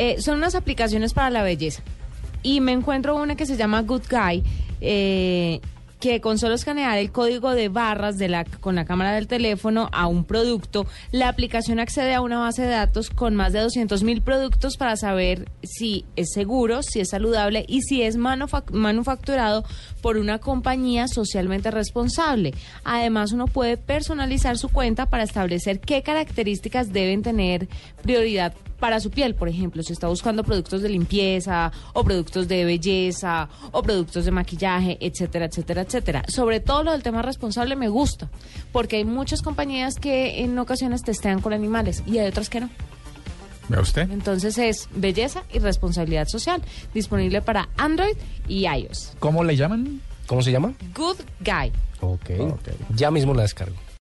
Eh, son unas aplicaciones para la belleza. Y me encuentro una que se llama Good Guy. eh, que con solo escanear el código de barras de la, con la cámara del teléfono a un producto, la aplicación accede a una base de datos con más de 200 mil productos para saber si es seguro, si es saludable y si es manufac- manufacturado por una compañía socialmente responsable. Además, uno puede personalizar su cuenta para establecer qué características deben tener prioridad para su piel, por ejemplo, si está buscando productos de limpieza o productos de belleza o productos de maquillaje, etcétera, etcétera, etcétera. Sobre todo lo del tema responsable me gusta, porque hay muchas compañías que en ocasiones testean con animales y hay otras que no. ¿Ve usted? Entonces es belleza y responsabilidad social, disponible para Android y iOS. ¿Cómo le llaman? ¿Cómo se llama? Good Guy. ok. Ya mismo la descargo.